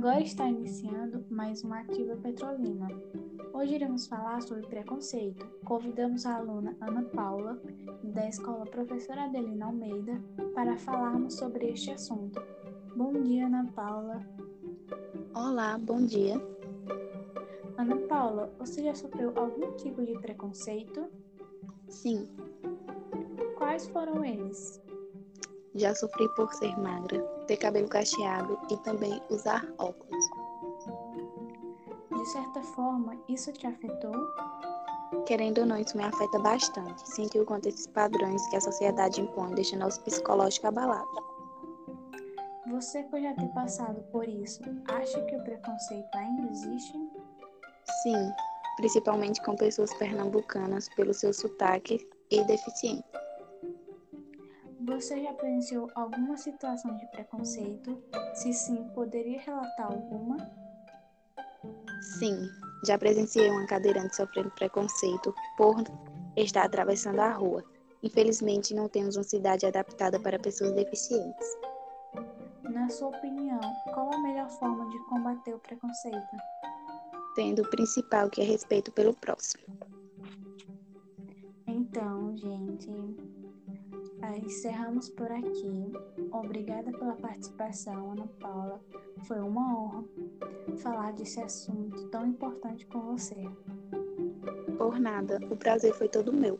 Agora está iniciando mais um Ativa Petrolina. Hoje iremos falar sobre preconceito. Convidamos a aluna Ana Paula, da Escola Professora Adelina Almeida, para falarmos sobre este assunto. Bom dia, Ana Paula. Olá, bom dia. Ana Paula, você já sofreu algum tipo de preconceito? Sim. Quais foram eles? Já sofri por ser magra, ter cabelo cacheado e também usar óculos. De certa forma, isso te afetou? Querendo ou não, isso me afeta bastante. Sinto o quanto esses padrões que a sociedade impõe deixam nosso psicológico abalado. Você por já ter passado por isso, acha que o preconceito ainda existe? Sim, principalmente com pessoas pernambucanas pelo seu sotaque e deficiência. Você já presenciou alguma situação de preconceito? Se sim, poderia relatar alguma? Sim, já presenciei uma cadeirante sofrendo preconceito por estar atravessando a rua. Infelizmente, não temos uma cidade adaptada para pessoas deficientes. Na sua opinião, qual a melhor forma de combater o preconceito? Tendo o principal, que é respeito pelo próximo. Então, gente, encerramos por aqui. Obrigada pela participação, Ana Paula. Foi uma honra falar desse assunto tão importante com você. Por nada, o prazer foi todo meu.